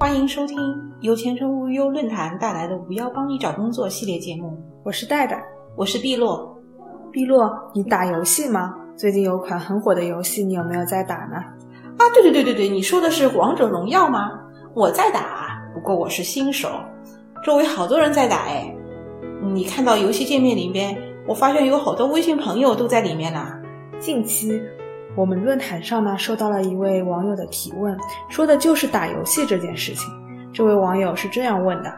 欢迎收听由前程无忧论坛带来的“无忧帮你找工作”系列节目。我是戴戴，我是碧落。碧落，你打游戏吗？最近有款很火的游戏，你有没有在打呢？啊，对对对对对，你说的是《王者荣耀》吗？我在打，不过我是新手，周围好多人在打哎。你看到游戏界面里边，我发现有好多微信朋友都在里面呢。近期。我们论坛上呢，收到了一位网友的提问，说的就是打游戏这件事情。这位网友是这样问的：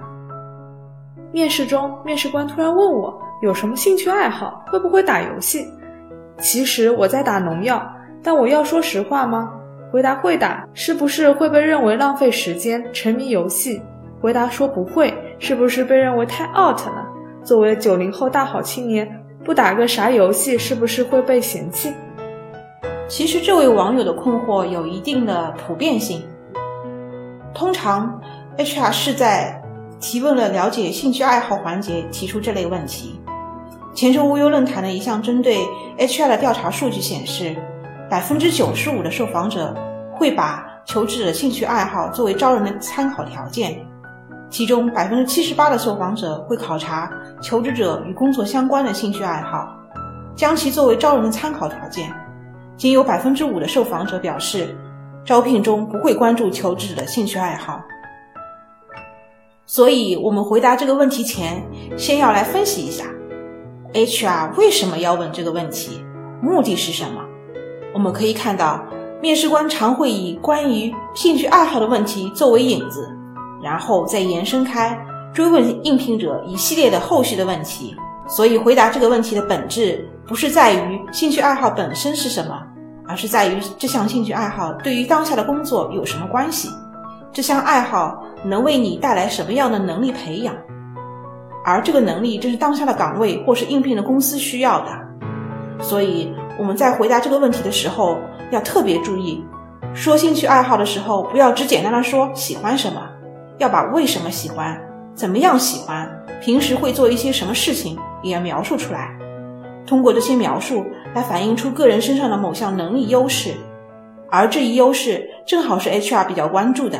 面试中，面试官突然问我有什么兴趣爱好，会不会打游戏？其实我在打农药，但我要说实话吗？回答会打，是不是会被认为浪费时间、沉迷游戏？回答说不会，是不是被认为太 out 了？作为九零后大好青年，不打个啥游戏，是不是会被嫌弃？其实这位网友的困惑有一定的普遍性。通常，HR 是在提问了了解兴趣爱好环节提出这类问题。前程无忧论坛的一项针对 HR 的调查数据显示，百分之九十五的受访者会把求职者的兴趣爱好作为招人的参考条件，其中百分之七十八的受访者会考察求职者与工作相关的兴趣爱好，将其作为招人的参考条件。仅有百分之五的受访者表示，招聘中不会关注求职者的兴趣爱好。所以，我们回答这个问题前，先要来分析一下，HR 为什么要问这个问题，目的是什么？我们可以看到，面试官常会以关于兴趣爱好的问题作为引子，然后再延伸开，追问应聘者一系列的后续的问题。所以，回答这个问题的本质，不是在于兴趣爱好本身是什么。而是在于这项兴趣爱好对于当下的工作有什么关系？这项爱好能为你带来什么样的能力培养？而这个能力正是当下的岗位或是应聘的公司需要的。所以我们在回答这个问题的时候要特别注意，说兴趣爱好的时候不要只简单的说喜欢什么，要把为什么喜欢、怎么样喜欢、平时会做一些什么事情也要描述出来。通过这些描述来反映出个人身上的某项能力优势，而这一优势正好是 HR 比较关注的。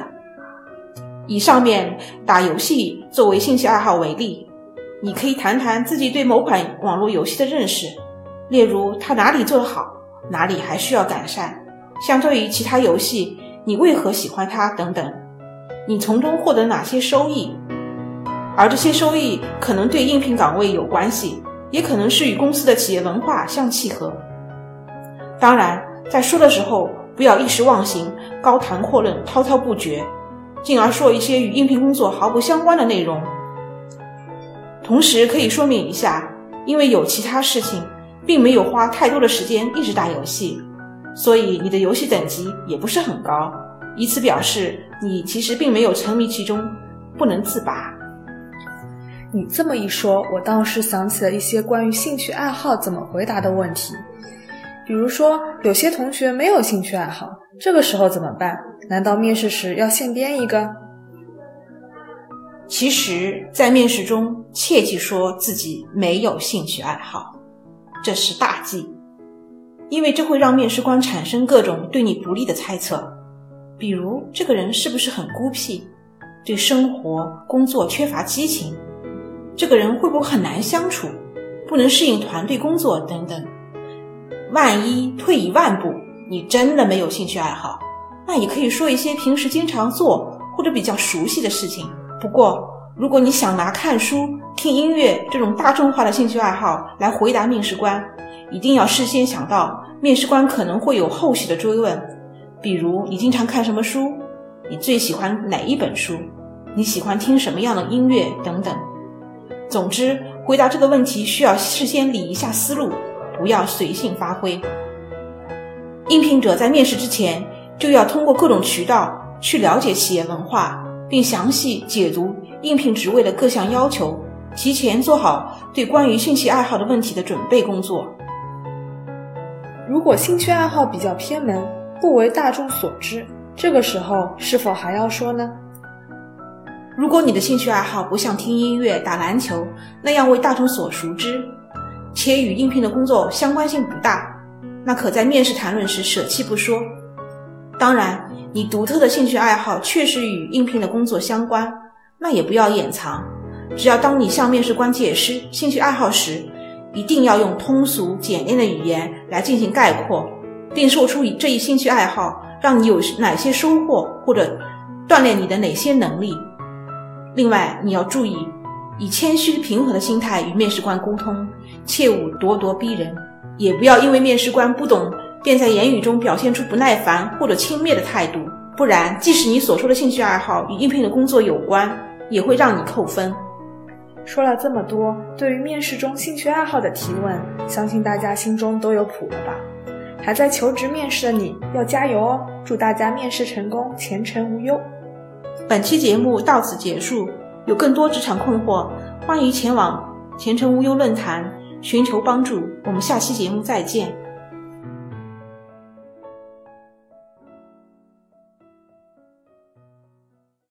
以上面打游戏作为兴趣爱好为例，你可以谈谈自己对某款网络游戏的认识，例如它哪里做得好，哪里还需要改善，相对于其他游戏，你为何喜欢它等等，你从中获得哪些收益，而这些收益可能对应聘岗位有关系。也可能是与公司的企业文化相契合。当然，在说的时候不要一时忘形，高谈阔论，滔滔不绝，进而说一些与应聘工作毫不相关的内容。同时可以说明一下，因为有其他事情，并没有花太多的时间一直打游戏，所以你的游戏等级也不是很高，以此表示你其实并没有沉迷其中，不能自拔。你这么一说，我倒是想起了一些关于兴趣爱好怎么回答的问题。比如说，有些同学没有兴趣爱好，这个时候怎么办？难道面试时要现编一个？其实，在面试中切记说自己没有兴趣爱好，这是大忌，因为这会让面试官产生各种对你不利的猜测，比如这个人是不是很孤僻，对生活工作缺乏激情。这个人会不会很难相处，不能适应团队工作等等？万一退一万步，你真的没有兴趣爱好，那也可以说一些平时经常做或者比较熟悉的事情。不过，如果你想拿看书、听音乐这种大众化的兴趣爱好来回答面试官，一定要事先想到面试官可能会有后续的追问，比如你经常看什么书，你最喜欢哪一本书，你喜欢听什么样的音乐等等。总之，回答这个问题需要事先理一下思路，不要随性发挥。应聘者在面试之前就要通过各种渠道去了解企业文化，并详细解读应聘职位的各项要求，提前做好对关于兴趣爱好的问题的准备工作。如果兴趣爱好比较偏门，不为大众所知，这个时候是否还要说呢？如果你的兴趣爱好不像听音乐、打篮球那样为大众所熟知，且与应聘的工作相关性不大，那可在面试谈论时舍弃不说。当然，你独特的兴趣爱好确实与应聘的工作相关，那也不要掩藏。只要当你向面试官解释兴趣爱好时，一定要用通俗简练的语言来进行概括，并说出这一兴趣爱好让你有哪些收获，或者锻炼你的哪些能力。另外，你要注意以谦虚平和的心态与面试官沟通，切勿咄咄逼人，也不要因为面试官不懂。便在言语中表现出不耐烦或者轻蔑的态度，不然，即使你所说的兴趣爱好与应聘的工作有关，也会让你扣分。说了这么多，对于面试中兴趣爱好的提问，相信大家心中都有谱了吧？还在求职面试的你要加油哦！祝大家面试成功，前程无忧。本期节目到此结束，有更多职场困惑，欢迎前往前程无忧论坛寻求帮助。我们下期节目再见。